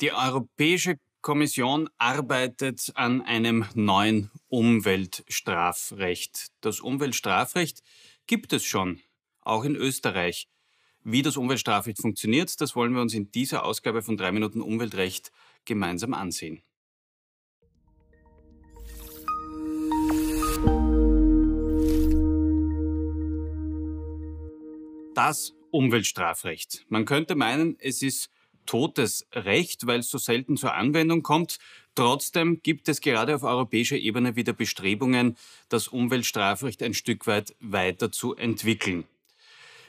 Die Europäische Kommission arbeitet an einem neuen Umweltstrafrecht. Das Umweltstrafrecht gibt es schon, auch in Österreich. Wie das Umweltstrafrecht funktioniert, das wollen wir uns in dieser Ausgabe von 3 Minuten Umweltrecht gemeinsam ansehen. Das Umweltstrafrecht. Man könnte meinen, es ist totes Recht, weil es so selten zur Anwendung kommt. Trotzdem gibt es gerade auf europäischer Ebene wieder Bestrebungen, das Umweltstrafrecht ein Stück weit weiter zu entwickeln.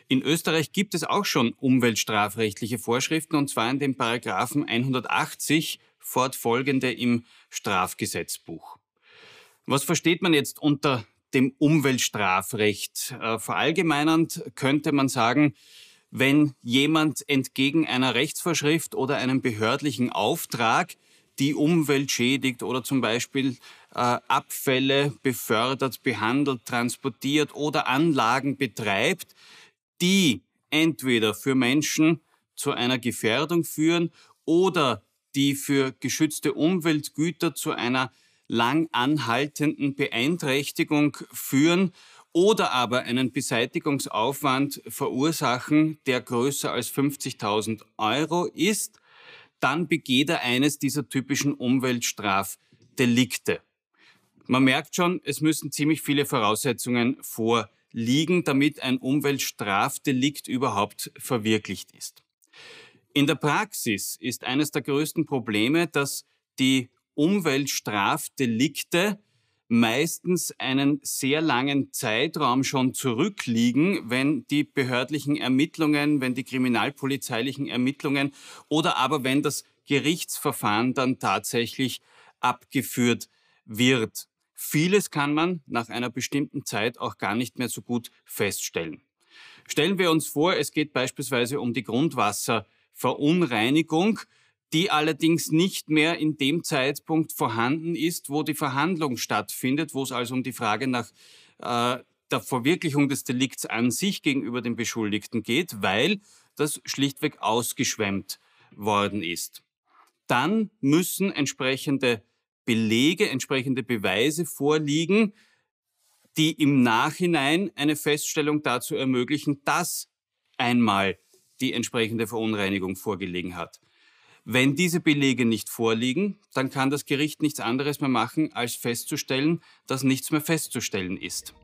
In Österreich gibt es auch schon umweltstrafrechtliche Vorschriften, und zwar in den Paragraphen 180 fortfolgende im Strafgesetzbuch. Was versteht man jetzt unter dem Umweltstrafrecht? Äh, verallgemeinernd könnte man sagen, wenn jemand entgegen einer Rechtsvorschrift oder einem behördlichen Auftrag die Umwelt schädigt oder zum Beispiel äh, Abfälle befördert, behandelt, transportiert oder Anlagen betreibt, die entweder für Menschen zu einer Gefährdung führen oder die für geschützte Umweltgüter zu einer lang anhaltenden Beeinträchtigung führen oder aber einen Beseitigungsaufwand verursachen, der größer als 50.000 Euro ist, dann begeht er eines dieser typischen Umweltstrafdelikte. Man merkt schon, es müssen ziemlich viele Voraussetzungen vorliegen, damit ein Umweltstrafdelikt überhaupt verwirklicht ist. In der Praxis ist eines der größten Probleme, dass die Umweltstrafdelikte meistens einen sehr langen Zeitraum schon zurückliegen, wenn die behördlichen Ermittlungen, wenn die kriminalpolizeilichen Ermittlungen oder aber wenn das Gerichtsverfahren dann tatsächlich abgeführt wird. Vieles kann man nach einer bestimmten Zeit auch gar nicht mehr so gut feststellen. Stellen wir uns vor, es geht beispielsweise um die Grundwasserverunreinigung die allerdings nicht mehr in dem Zeitpunkt vorhanden ist, wo die Verhandlung stattfindet, wo es also um die Frage nach äh, der Verwirklichung des Delikts an sich gegenüber dem Beschuldigten geht, weil das schlichtweg ausgeschwemmt worden ist. Dann müssen entsprechende Belege, entsprechende Beweise vorliegen, die im Nachhinein eine Feststellung dazu ermöglichen, dass einmal die entsprechende Verunreinigung vorgelegen hat. Wenn diese Belege nicht vorliegen, dann kann das Gericht nichts anderes mehr machen, als festzustellen, dass nichts mehr festzustellen ist.